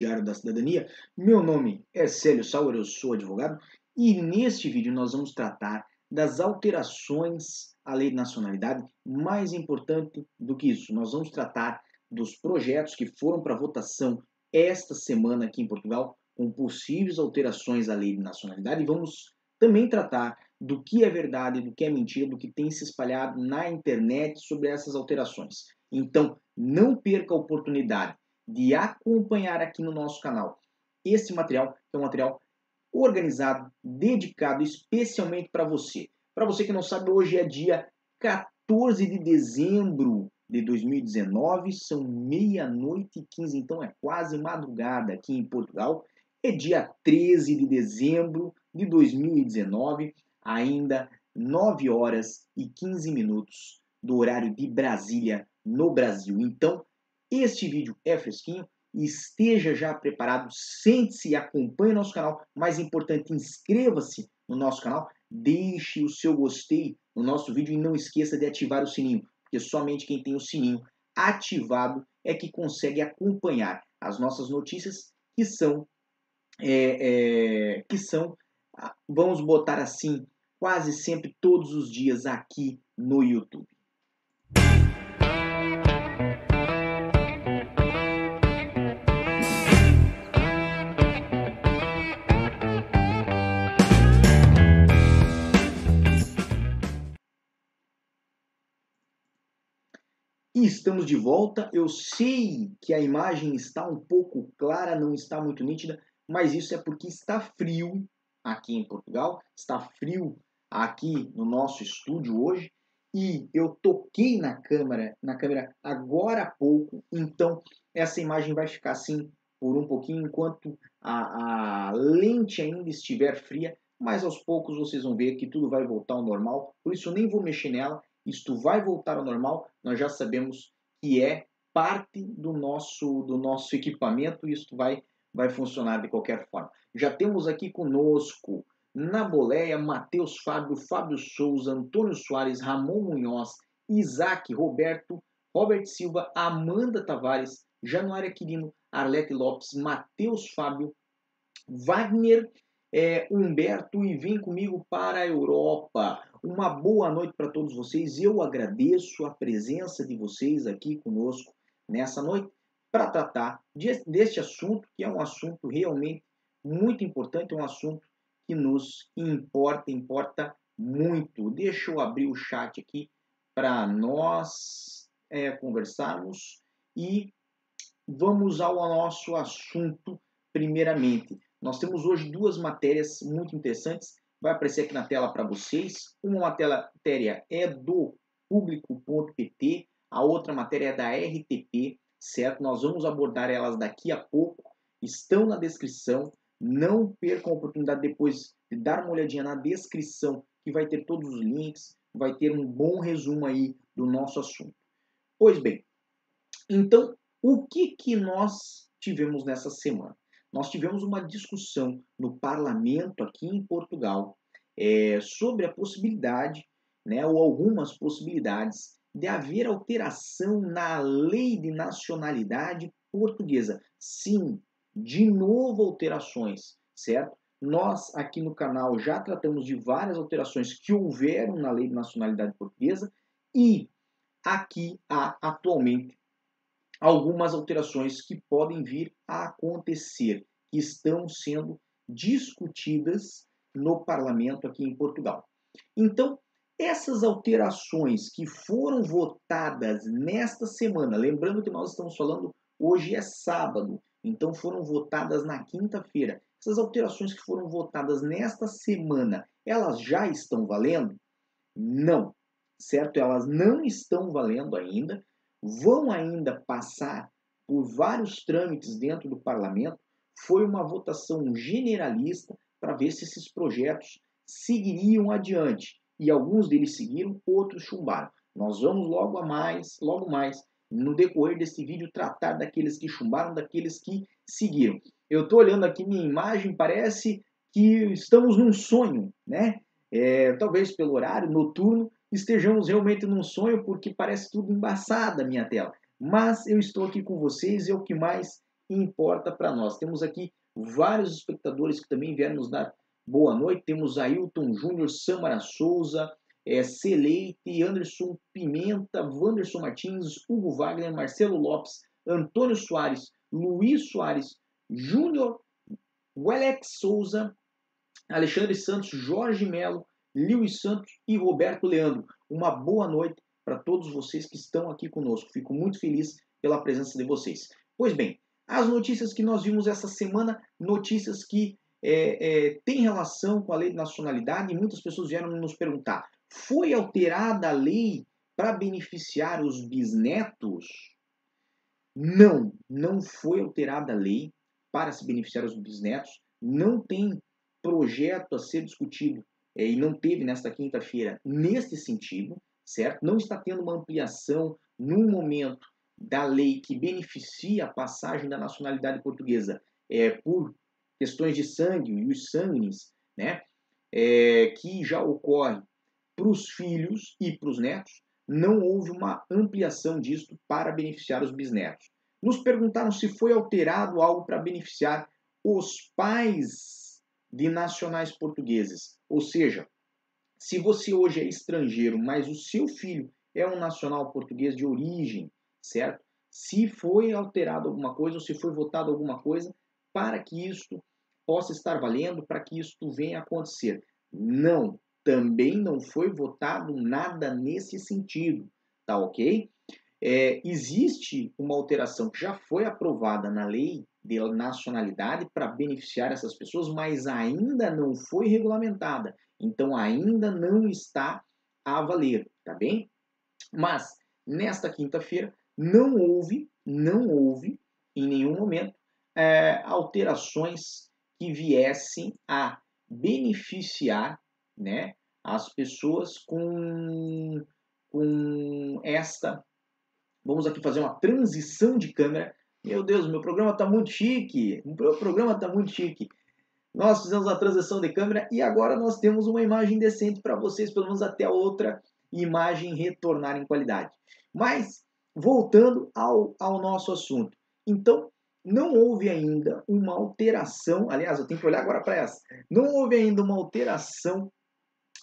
Diário da Cidadania. Meu nome é Célio Sauer, eu sou advogado e neste vídeo nós vamos tratar das alterações à lei de nacionalidade. Mais importante do que isso, nós vamos tratar dos projetos que foram para votação esta semana aqui em Portugal, com possíveis alterações à lei de nacionalidade, e vamos também tratar do que é verdade, do que é mentira, do que tem se espalhado na internet sobre essas alterações. Então, não perca a oportunidade de acompanhar aqui no nosso canal esse material, é um material organizado, dedicado especialmente para você. Para você que não sabe, hoje é dia 14 de dezembro de 2019, são meia-noite e 15, então é quase madrugada aqui em Portugal. É dia 13 de dezembro de 2019, ainda 9 horas e 15 minutos do horário de Brasília, no Brasil. Então, este vídeo é fresquinho, esteja já preparado, sente-se e acompanhe o nosso canal. Mais importante, inscreva-se no nosso canal, deixe o seu gostei no nosso vídeo e não esqueça de ativar o sininho, porque somente quem tem o sininho ativado é que consegue acompanhar as nossas notícias que são, é, é, que são, ah, vamos botar assim, quase sempre todos os dias aqui no YouTube. E estamos de volta. Eu sei que a imagem está um pouco clara, não está muito nítida, mas isso é porque está frio aqui em Portugal, está frio aqui no nosso estúdio hoje. E eu toquei na câmera, na câmera agora há pouco, então essa imagem vai ficar assim por um pouquinho enquanto a, a lente ainda estiver fria, mas aos poucos vocês vão ver que tudo vai voltar ao normal, por isso eu nem vou mexer nela, isto vai voltar ao normal, nós já sabemos que é parte do nosso, do nosso equipamento e isto vai, vai funcionar de qualquer forma. Já temos aqui conosco na boleia Matheus Fábio, Fábio Souza, Antônio Soares, Ramon Munhoz, Isaac, Roberto, Robert Silva, Amanda Tavares, Januária Quirino, Arlete Lopes, Matheus Fábio, Wagner é, Humberto e vem comigo para a Europa. Uma boa noite para todos vocês. Eu agradeço a presença de vocês aqui conosco nessa noite para tratar de, deste assunto, que é um assunto realmente muito importante, é um assunto que nos importa, importa muito. Deixa eu abrir o chat aqui para nós é, conversarmos e vamos ao nosso assunto primeiramente. Nós temos hoje duas matérias muito interessantes, vai aparecer aqui na tela para vocês. Uma matéria é do público.pt, a outra matéria é da RTP, certo? Nós vamos abordar elas daqui a pouco, estão na descrição. Não percam a oportunidade depois de dar uma olhadinha na descrição, que vai ter todos os links, vai ter um bom resumo aí do nosso assunto. Pois bem, então, o que, que nós tivemos nessa semana? Nós tivemos uma discussão no parlamento aqui em Portugal é, sobre a possibilidade, né, ou algumas possibilidades, de haver alteração na lei de nacionalidade portuguesa. Sim, de novo alterações, certo? Nós aqui no canal já tratamos de várias alterações que houveram na lei de nacionalidade portuguesa e aqui há atualmente algumas alterações que podem vir a acontecer, que estão sendo discutidas no parlamento aqui em Portugal. Então, essas alterações que foram votadas nesta semana, lembrando que nós estamos falando hoje é sábado, então foram votadas na quinta-feira. Essas alterações que foram votadas nesta semana, elas já estão valendo? Não, certo? Elas não estão valendo ainda vão ainda passar por vários trâmites dentro do parlamento. Foi uma votação generalista para ver se esses projetos seguiriam adiante. E alguns deles seguiram, outros chumbaram. Nós vamos logo a mais, logo mais, no decorrer desse vídeo, tratar daqueles que chumbaram, daqueles que seguiram. Eu estou olhando aqui minha imagem, parece que estamos num sonho, né? É, talvez pelo horário noturno, estejamos realmente num sonho, porque parece tudo embaçada a minha tela. Mas eu estou aqui com vocês e é o que mais importa para nós. Temos aqui vários espectadores que também vieram nos dar boa noite. Temos Ailton Júnior, Samara Souza, é, Celeite, Anderson Pimenta, Wanderson Martins, Hugo Wagner, Marcelo Lopes, Antônio Soares, Luiz Soares, Júnior, Welex Souza, Alexandre Santos, Jorge Melo, Lewis Santos e Roberto Leandro. Uma boa noite para todos vocês que estão aqui conosco. Fico muito feliz pela presença de vocês. Pois bem, as notícias que nós vimos essa semana, notícias que é, é, têm relação com a lei de nacionalidade, e muitas pessoas vieram nos perguntar: foi alterada a lei para beneficiar os bisnetos? Não, não foi alterada a lei para se beneficiar os bisnetos. Não tem projeto a ser discutido e não teve nesta quinta-feira neste sentido, certo? Não está tendo uma ampliação no momento da lei que beneficia a passagem da nacionalidade portuguesa é, por questões de sangue e os sangues, né? É, que já ocorre para os filhos e para os netos, não houve uma ampliação disto para beneficiar os bisnetos. Nos perguntaram se foi alterado algo para beneficiar os pais de nacionais portugueses. Ou seja, se você hoje é estrangeiro, mas o seu filho é um nacional português de origem, certo? Se foi alterado alguma coisa ou se foi votado alguma coisa para que isto possa estar valendo, para que isto venha a acontecer. Não, também não foi votado nada nesse sentido, tá ok? É, existe uma alteração que já foi aprovada na lei de nacionalidade para beneficiar essas pessoas, mas ainda não foi regulamentada. Então ainda não está a valer, tá bem? Mas nesta quinta-feira não houve, não houve em nenhum momento é, alterações que viessem a beneficiar, né, as pessoas com, com esta. Vamos aqui fazer uma transição de câmera. Meu Deus, meu programa está muito chique. Meu programa está muito chique. Nós fizemos a transição de câmera e agora nós temos uma imagem decente para vocês, pelo menos até a outra imagem retornar em qualidade. Mas voltando ao, ao nosso assunto. Então, não houve ainda uma alteração, aliás, eu tenho que olhar agora para essa, não houve ainda uma alteração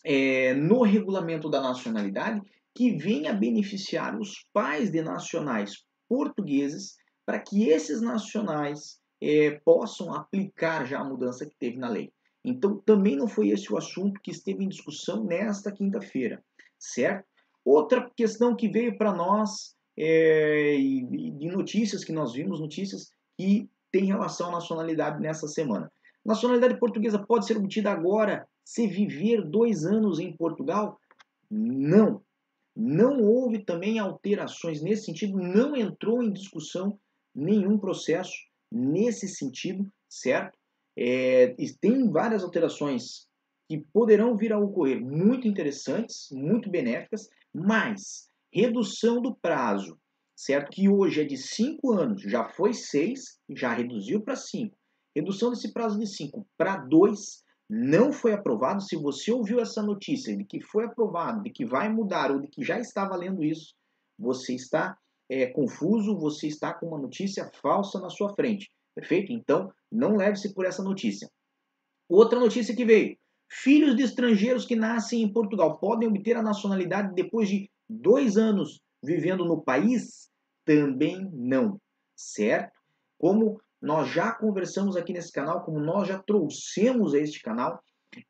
é, no regulamento da nacionalidade que venha beneficiar os pais de nacionais portugueses para que esses nacionais é, possam aplicar já a mudança que teve na lei. Então, também não foi esse o assunto que esteve em discussão nesta quinta-feira, certo? Outra questão que veio para nós é, e, de notícias que nós vimos, notícias que têm relação à nacionalidade nessa semana. Nacionalidade portuguesa pode ser obtida agora se viver dois anos em Portugal? Não. Não houve também alterações nesse sentido, não entrou em discussão nenhum processo nesse sentido, certo? É, tem várias alterações que poderão vir a ocorrer, muito interessantes, muito benéficas, mas redução do prazo, certo? Que hoje é de 5 anos, já foi 6, já reduziu para 5. Redução desse prazo de 5 para 2 não foi aprovado. Se você ouviu essa notícia de que foi aprovado, de que vai mudar ou de que já está valendo isso, você está é, confuso, você está com uma notícia falsa na sua frente. Perfeito? Então, não leve-se por essa notícia. Outra notícia que veio: filhos de estrangeiros que nascem em Portugal podem obter a nacionalidade depois de dois anos vivendo no país? Também não, certo? Como nós já conversamos aqui nesse canal, como nós já trouxemos a este canal,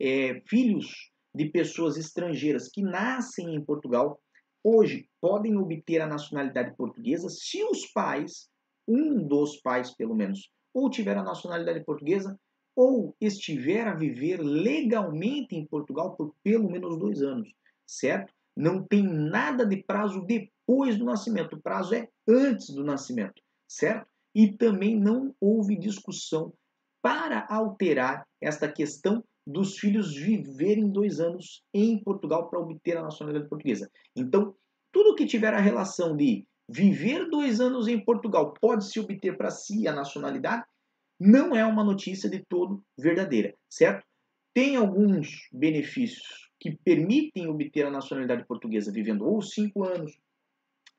é, filhos de pessoas estrangeiras que nascem em Portugal, hoje podem obter a nacionalidade portuguesa se os pais, um dos pais pelo menos, ou tiver a nacionalidade portuguesa ou estiver a viver legalmente em Portugal por pelo menos dois anos, certo? Não tem nada de prazo depois do nascimento, o prazo é antes do nascimento, certo? E também não houve discussão para alterar esta questão dos filhos viverem dois anos em Portugal para obter a nacionalidade portuguesa. Então, tudo que tiver a relação de viver dois anos em Portugal pode se obter para si a nacionalidade, não é uma notícia de todo verdadeira, certo? Tem alguns benefícios que permitem obter a nacionalidade portuguesa vivendo ou cinco anos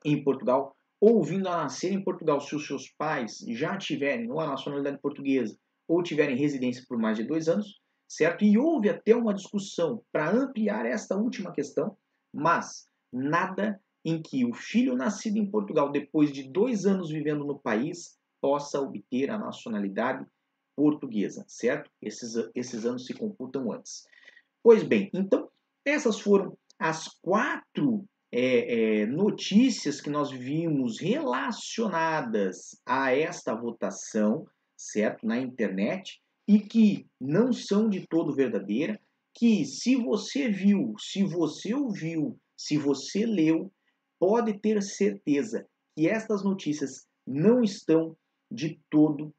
em Portugal ou vindo a nascer em Portugal, se os seus pais já tiverem ou a nacionalidade portuguesa ou tiverem residência por mais de dois anos, certo? E houve até uma discussão para ampliar esta última questão, mas nada em que o filho nascido em Portugal, depois de dois anos vivendo no país, possa obter a nacionalidade portuguesa, certo? Esses, esses anos se computam antes. Pois bem, então, essas foram as quatro é, é, notícias que nós vimos relacionadas a esta votação, certo? Na internet, e que não são de todo verdadeira, que se você viu, se você ouviu, se você leu, pode ter certeza que estas notícias não estão de todo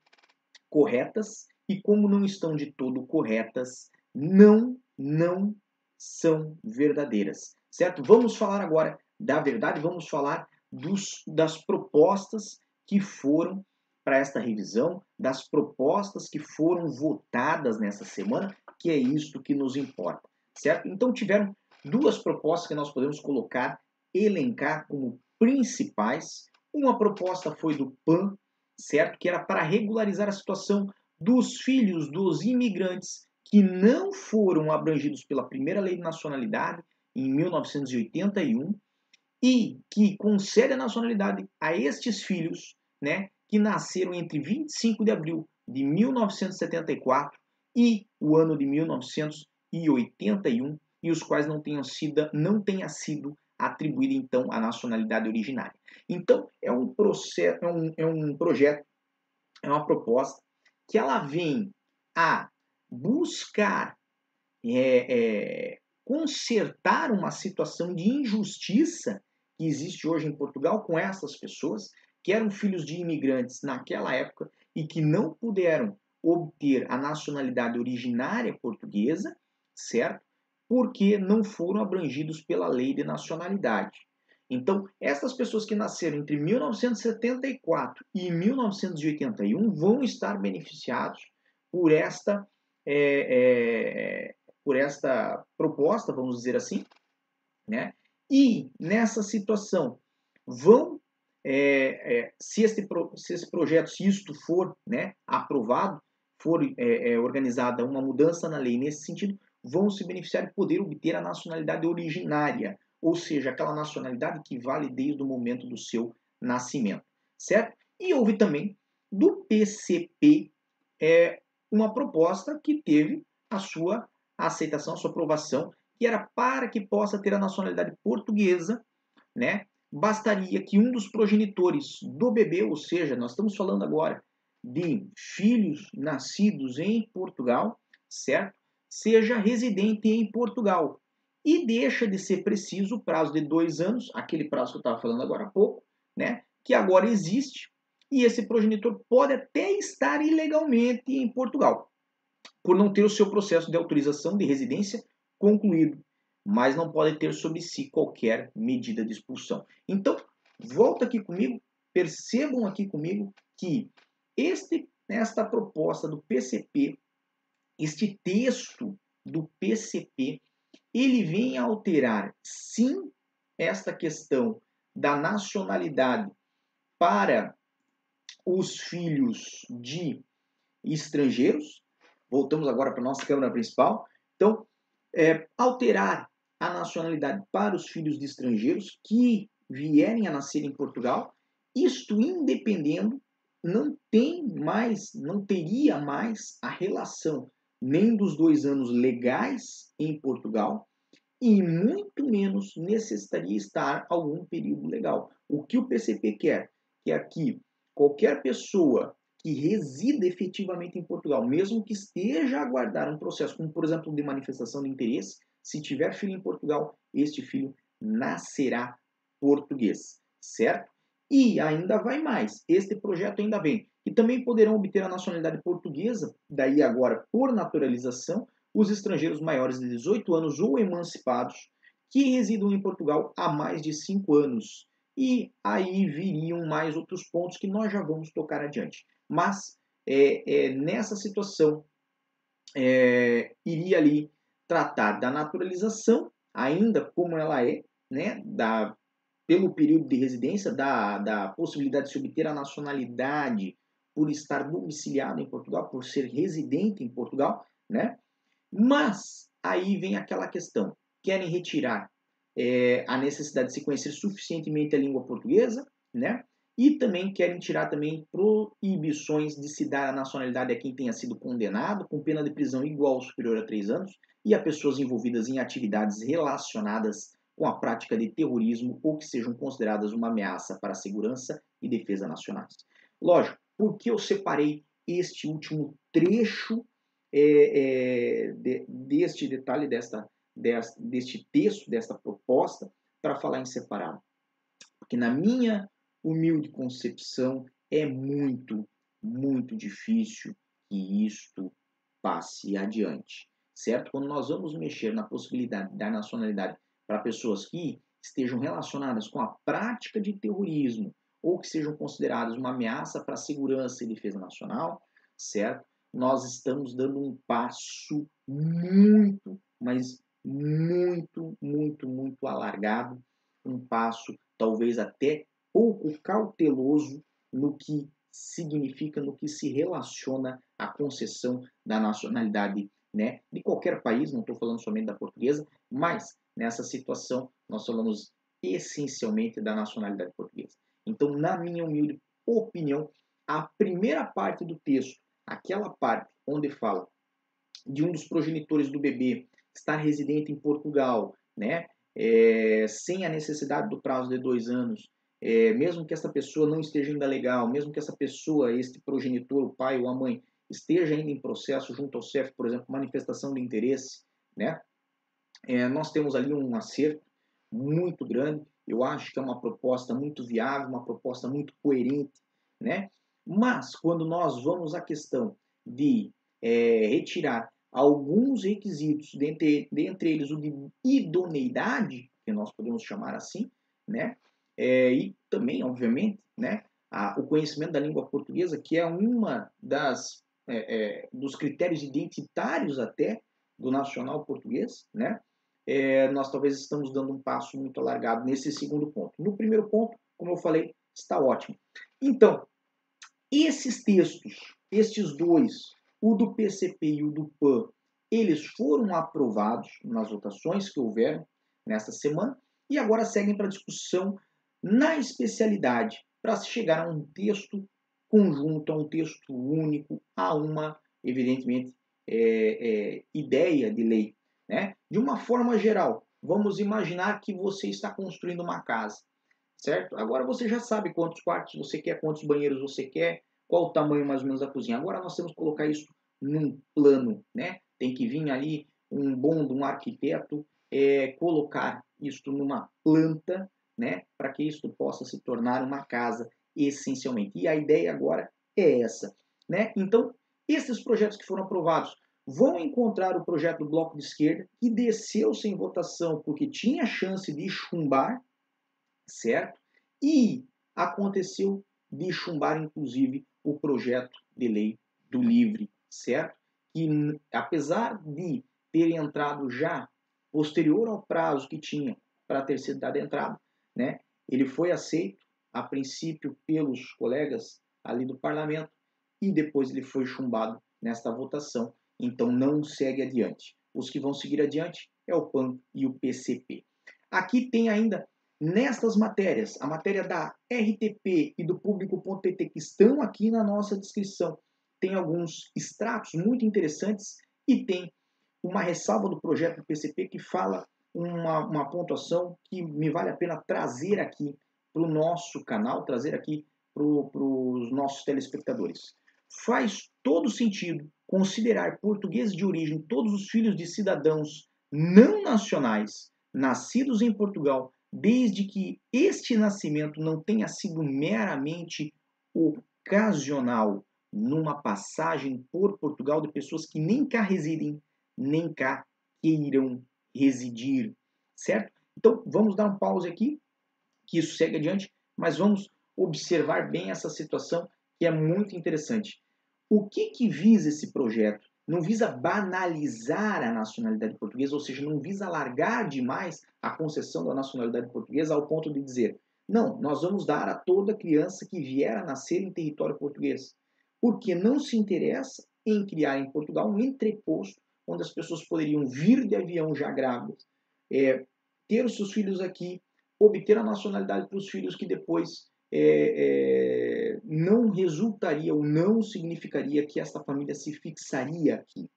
corretas e como não estão de todo corretas, não, não são verdadeiras, certo? Vamos falar agora da verdade, vamos falar dos, das propostas que foram para esta revisão, das propostas que foram votadas nessa semana, que é isto que nos importa, certo? Então tiveram duas propostas que nós podemos colocar, elencar como principais. Uma proposta foi do PAN, certo? Que era para regularizar a situação dos filhos dos imigrantes que não foram abrangidos pela primeira lei de nacionalidade em 1981 e que concede a nacionalidade a estes filhos, né, que nasceram entre 25 de abril de 1974 e o ano de 1981 e os quais não tenham sido não tenha sido atribuída então a nacionalidade originária. Então é um processo, é um, é um projeto, é uma proposta que ela vem a buscar é, é, consertar uma situação de injustiça que existe hoje em Portugal com essas pessoas que eram filhos de imigrantes naquela época e que não puderam obter a nacionalidade originária portuguesa, certo? Porque não foram abrangidos pela lei de nacionalidade. Então, essas pessoas que nasceram entre 1974 e 1981 vão estar beneficiados por esta, é, é, por esta proposta, vamos dizer assim, né? E nessa situação vão, é, é se, este, se esse projeto, se isto for né, aprovado, for é, é, organizada uma mudança na lei nesse sentido, vão se beneficiar de poder obter a nacionalidade originária, ou seja, aquela nacionalidade que vale desde o momento do seu nascimento, certo? E houve também do PCP é, uma proposta que teve a sua aceitação, a sua aprovação, que era para que possa ter a nacionalidade portuguesa, né? Bastaria que um dos progenitores do bebê, ou seja, nós estamos falando agora de filhos nascidos em Portugal, certo? Seja residente em Portugal e deixa de ser preciso o prazo de dois anos, aquele prazo que eu estava falando agora há pouco, né? Que agora existe e esse progenitor pode até estar ilegalmente em Portugal, por não ter o seu processo de autorização de residência concluído, mas não pode ter sobre si qualquer medida de expulsão. Então, volta aqui comigo, percebam aqui comigo que este, esta proposta do PCP, este texto do PCP, ele vem a alterar, sim, esta questão da nacionalidade para os filhos de estrangeiros. Voltamos agora para a nossa Câmara Principal. Então, é, alterar a nacionalidade para os filhos de estrangeiros que vierem a nascer em Portugal, isto independendo, não tem mais, não teria mais a relação nem dos dois anos legais em Portugal e muito menos necessitaria estar algum período legal. O que o PCP quer? Que aqui qualquer pessoa que resida efetivamente em Portugal, mesmo que esteja a aguardar um processo, como por exemplo de manifestação de interesse, se tiver filho em Portugal, este filho nascerá português, certo? E ainda vai mais, este projeto ainda vem, e também poderão obter a nacionalidade portuguesa, daí agora por naturalização, os estrangeiros maiores de 18 anos ou emancipados que residam em Portugal há mais de 5 anos. E aí viriam mais outros pontos que nós já vamos tocar adiante. Mas é, é nessa situação, é, iria ali tratar da naturalização, ainda como ela é, né, da pelo período de residência, da, da possibilidade de se obter a nacionalidade por estar domiciliado em Portugal, por ser residente em Portugal, né? Mas aí vem aquela questão: querem retirar é, a necessidade de se conhecer suficientemente a língua portuguesa, né? E também querem tirar também proibições de se dar a nacionalidade a quem tenha sido condenado com pena de prisão igual ou superior a três anos e a pessoas envolvidas em atividades relacionadas com a prática de terrorismo ou que sejam consideradas uma ameaça para a segurança e defesa nacionais. Lógico, por que eu separei este último trecho é, é, de, deste detalhe, desta, desta, deste texto, desta proposta, para falar em separado? Porque na minha humilde concepção é muito, muito difícil que isto passe adiante, certo? Quando nós vamos mexer na possibilidade da nacionalidade para pessoas que estejam relacionadas com a prática de terrorismo ou que sejam consideradas uma ameaça para a segurança e defesa nacional, certo? Nós estamos dando um passo muito, mas muito, muito, muito alargado, um passo talvez até pouco cauteloso no que significa, no que se relaciona à concessão da nacionalidade né, de qualquer país, não estou falando somente da portuguesa, mas nessa situação nós falamos essencialmente da nacionalidade portuguesa. Então, na minha humilde opinião, a primeira parte do texto, aquela parte onde fala de um dos progenitores do bebê estar residente em Portugal, né, é, sem a necessidade do prazo de dois anos, é, mesmo que essa pessoa não esteja ainda legal, mesmo que essa pessoa, este progenitor, o pai ou a mãe, esteja ainda em processo junto ao CEF, por exemplo, manifestação de interesse, né? É, nós temos ali um acerto muito grande. Eu acho que é uma proposta muito viável, uma proposta muito coerente, né? Mas quando nós vamos à questão de é, retirar alguns requisitos, dentre, dentre eles o de idoneidade, que nós podemos chamar assim, né? É, e também, obviamente, né, a, o conhecimento da língua portuguesa, que é uma das é, é, dos critérios identitários até do nacional português, né? É, nós talvez estamos dando um passo muito alargado nesse segundo ponto. No primeiro ponto, como eu falei, está ótimo. Então, esses textos, estes dois, o do PCP e o do PAN, eles foram aprovados nas votações que houveram nesta semana e agora seguem para discussão na especialidade para se chegar a um texto conjunto, a um texto único, a uma, evidentemente, é, é, ideia de lei. Né? De uma forma geral, vamos imaginar que você está construindo uma casa, certo? Agora você já sabe quantos quartos você quer, quantos banheiros você quer, qual o tamanho mais ou menos da cozinha. Agora nós temos que colocar isso num plano, né? Tem que vir ali um bom um arquiteto é, colocar isso numa planta né, para que isso possa se tornar uma casa essencialmente. E a ideia agora é essa, né? Então, esses projetos que foram aprovados vão encontrar o projeto do Bloco de Esquerda, que desceu sem votação porque tinha chance de chumbar, certo? E aconteceu de chumbar, inclusive, o projeto de lei do Livre, certo? Que, apesar de ter entrado já posterior ao prazo que tinha para ter sido dado entrada, né? Ele foi aceito a princípio pelos colegas ali do parlamento e depois ele foi chumbado nesta votação, então não segue adiante. Os que vão seguir adiante é o PAN e o PCP. Aqui tem ainda nestas matérias, a matéria da RTP e do público.pt que estão aqui na nossa descrição, tem alguns extratos muito interessantes e tem uma ressalva do projeto do PCP que fala uma, uma pontuação que me vale a pena trazer aqui para o nosso canal, trazer aqui para os nossos telespectadores. Faz todo sentido considerar portugueses de origem todos os filhos de cidadãos não nacionais nascidos em Portugal, desde que este nascimento não tenha sido meramente ocasional numa passagem por Portugal de pessoas que nem cá residem, nem cá queiram residir, certo? Então, vamos dar um pause aqui, que isso segue adiante, mas vamos observar bem essa situação que é muito interessante. O que, que visa esse projeto? não visa banalizar a nacionalidade portuguesa, ou seja, não visa alargar demais a concessão da nacionalidade portuguesa ao ponto de dizer, não, nós vamos dar a toda criança que vier a nascer em território português, porque não se interessa em criar em Portugal um entreposto onde as pessoas poderiam vir de avião já grávidas, é, ter os seus filhos aqui, obter a nacionalidade para os filhos que depois é, é, não resultaria ou não significaria que esta família se fixaria aqui,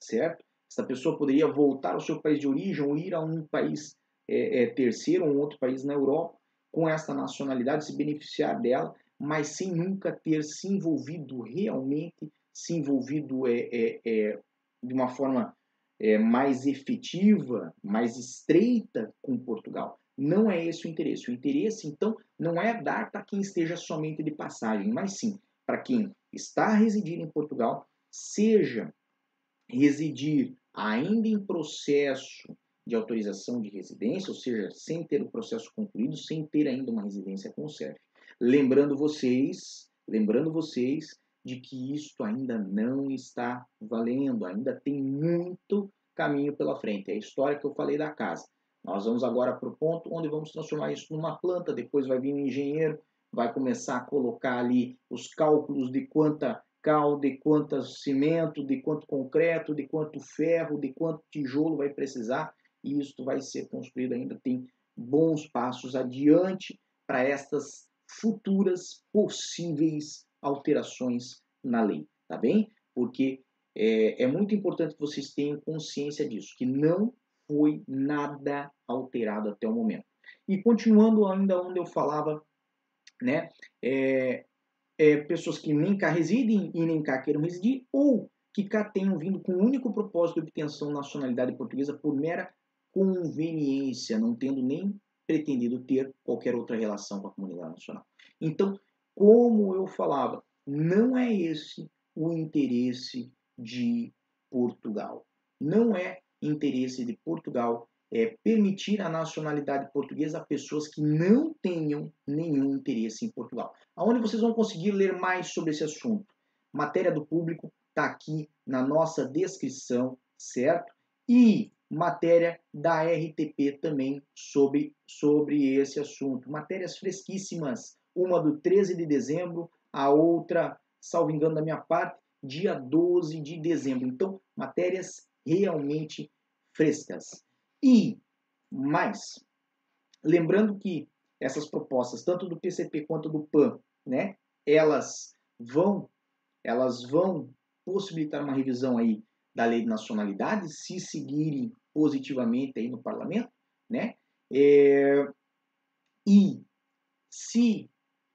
certo? Essa pessoa poderia voltar ao seu país de origem ou ir a um país é, é terceiro um outro país na Europa com esta nacionalidade, se beneficiar dela, mas sem nunca ter se envolvido realmente, se envolvido é, é, é de uma forma é, mais efetiva, mais estreita com Portugal. Não é esse o interesse. O interesse, então, não é dar para quem esteja somente de passagem, mas sim para quem está a residir em Portugal, seja residir ainda em processo de autorização de residência, ou seja, sem ter o processo concluído, sem ter ainda uma residência com o. Lembrando vocês, lembrando vocês de que isto ainda não está valendo, ainda tem muito caminho pela frente. É a história que eu falei da casa. Nós vamos agora para o ponto onde vamos transformar isso numa planta, depois vai vir um engenheiro, vai começar a colocar ali os cálculos de quanta cal, de quanto cimento, de quanto concreto, de quanto ferro, de quanto tijolo vai precisar, e isso vai ser construído ainda tem bons passos adiante para estas futuras possíveis alterações na lei, tá bem? Porque é, é muito importante que vocês tenham consciência disso, que não foi nada alterado até o momento. E continuando ainda onde eu falava, né, é, é, pessoas que nem cá residem e nem cá queiram residir, ou que cá tenham vindo com o único propósito de obtenção de nacionalidade portuguesa por mera conveniência, não tendo nem pretendido ter qualquer outra relação com a comunidade nacional. Então, como eu falava, não é esse o interesse de Portugal. Não é interesse de Portugal é permitir a nacionalidade portuguesa a pessoas que não tenham nenhum interesse em Portugal. Aonde vocês vão conseguir ler mais sobre esse assunto? Matéria do público está aqui na nossa descrição, certo? E matéria da RTP também sobre, sobre esse assunto. Matérias fresquíssimas, uma do 13 de dezembro, a outra, salvo engano da minha parte, dia 12 de dezembro. Então, matérias realmente frescas. E mais, lembrando que essas propostas, tanto do PCP quanto do PAN, né, elas vão elas vão possibilitar uma revisão aí da lei de nacionalidade, se seguirem positivamente aí no parlamento, né? É, e se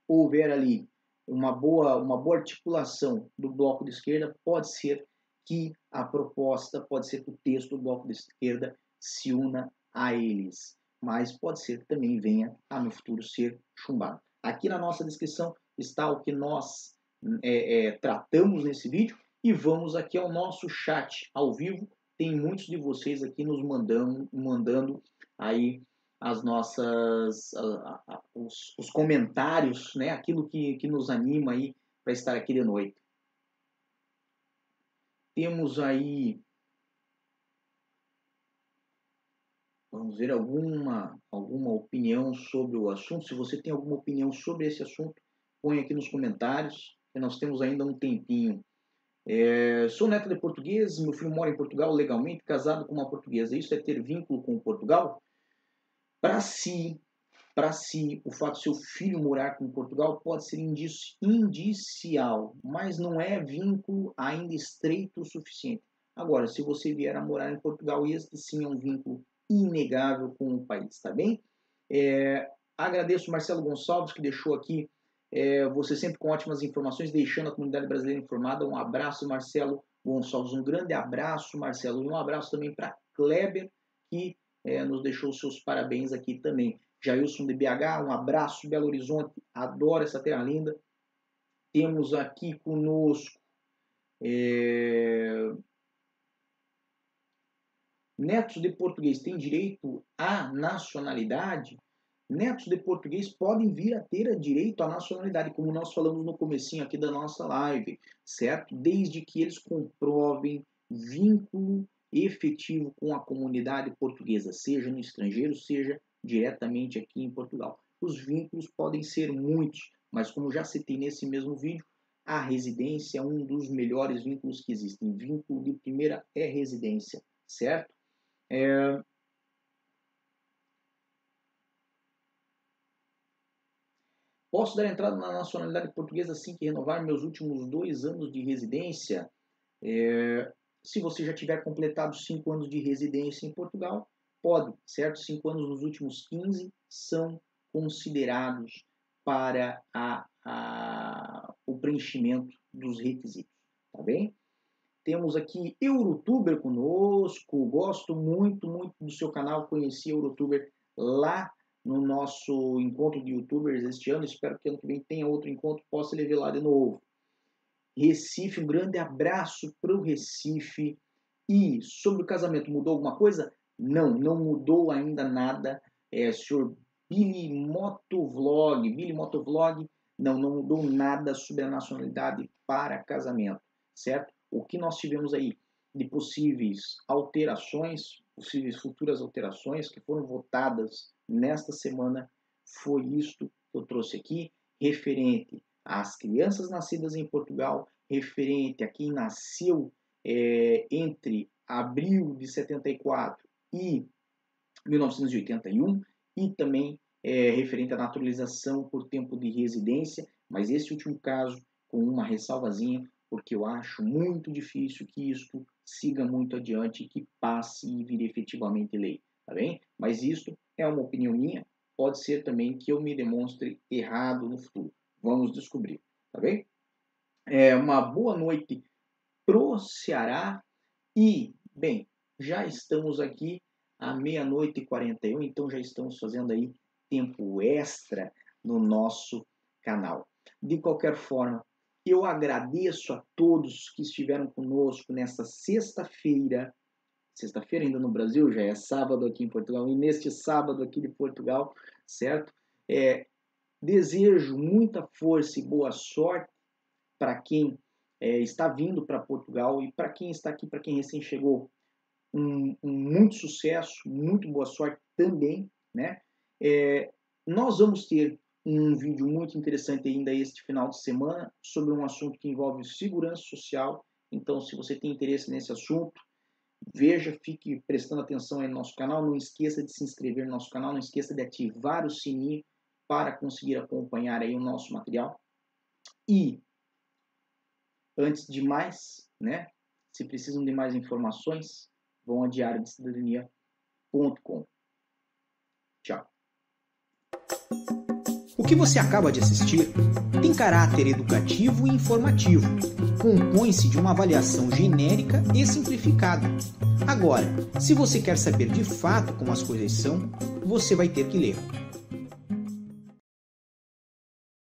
houver ali uma boa, uma boa articulação do bloco de esquerda, pode ser que a proposta, pode ser que o texto do bloco de esquerda se una a eles, mas pode ser que também venha a no futuro ser chumbado. Aqui na nossa descrição está o que nós é, é, tratamos nesse vídeo e vamos aqui ao nosso chat ao vivo. Tem muitos de vocês aqui nos mandando, mandando aí as nossas a, a, os, os, comentários, né? Aquilo que, que nos anima aí para estar aqui de noite. Temos aí vamos ver alguma alguma opinião sobre o assunto. Se você tem alguma opinião sobre esse assunto, põe aqui nos comentários. Que nós temos ainda um tempinho. É, sou neto de português, meu filho mora em Portugal legalmente, casado com uma portuguesa. Isso é ter vínculo com Portugal? Para si, para si, o fato de seu filho morar com Portugal pode ser indicial, mas não é vínculo ainda estreito o suficiente. Agora, se você vier a morar em Portugal, este sim é um vínculo inegável com o país, tá bem? É, agradeço Marcelo Gonçalves que deixou aqui é, você sempre com ótimas informações, deixando a comunidade brasileira informada. Um abraço, Marcelo Gonçalves. Um grande abraço, Marcelo. E um abraço também para Kleber, que é, nos deixou seus parabéns aqui também. Jailson de BH, um abraço, Belo Horizonte, adoro essa terra linda. Temos aqui conosco é... netos de português têm direito à nacionalidade? Netos de português podem vir a ter direito à nacionalidade, como nós falamos no comecinho aqui da nossa live, certo? Desde que eles comprovem vínculo efetivo com a comunidade portuguesa, seja no estrangeiro, seja diretamente aqui em Portugal. Os vínculos podem ser muitos, mas como já citei nesse mesmo vídeo, a residência é um dos melhores vínculos que existem. Vínculo de primeira é residência, certo? É... Posso dar entrada na nacionalidade portuguesa assim que renovar meus últimos dois anos de residência? É... Se você já tiver completado cinco anos de residência em Portugal, pode, certo? Cinco anos nos últimos 15 são considerados para a, a, o preenchimento dos requisitos, tá bem? Temos aqui Eurotuber conosco, gosto muito, muito do seu canal, conheci Eurotuber lá no nosso encontro de youtubers este ano, espero que ano que vem tenha outro encontro, possa levar lá de novo. Recife, um grande abraço para o Recife. E sobre o casamento, mudou alguma coisa? Não, não mudou ainda nada. É, senhor Billy Motovlog, Billy Motovlog, não, não mudou nada sobre a nacionalidade para casamento, certo? O que nós tivemos aí de possíveis alterações, possíveis futuras alterações que foram votadas nesta semana, foi isto que eu trouxe aqui, referente às crianças nascidas em Portugal, referente a quem nasceu é, entre abril de 74 e 1981 e também é, referente à naturalização por tempo de residência, mas esse último caso com uma ressalvazinha, porque eu acho muito difícil que isto siga muito adiante, que passe e vire efetivamente lei, tá bem? Mas isto é uma opinião minha, pode ser também que eu me demonstre errado no futuro. Vamos descobrir, tá bem? É uma boa noite pro Ceará e, bem, já estamos aqui à meia-noite e 41, então já estamos fazendo aí tempo extra no nosso canal. De qualquer forma, eu agradeço a todos que estiveram conosco nesta sexta-feira. Sexta-feira ainda no Brasil, já é sábado aqui em Portugal, e neste sábado aqui de Portugal, certo? É, Desejo muita força e boa sorte para quem é, está vindo para Portugal e para quem está aqui, para quem recém chegou. Um, um, muito sucesso, muito boa sorte também, né? É, nós vamos ter um vídeo muito interessante ainda este final de semana sobre um assunto que envolve segurança social. Então, se você tem interesse nesse assunto, veja, fique prestando atenção aí no nosso canal. Não esqueça de se inscrever no nosso canal, não esqueça de ativar o sininho para conseguir acompanhar aí o nosso material. E, antes de mais, né, se precisam de mais informações, vão a diariodecidadania.com. Tchau. O que você acaba de assistir tem caráter educativo e informativo. Compõe-se de uma avaliação genérica e simplificada. Agora, se você quer saber de fato como as coisas são, você vai ter que ler.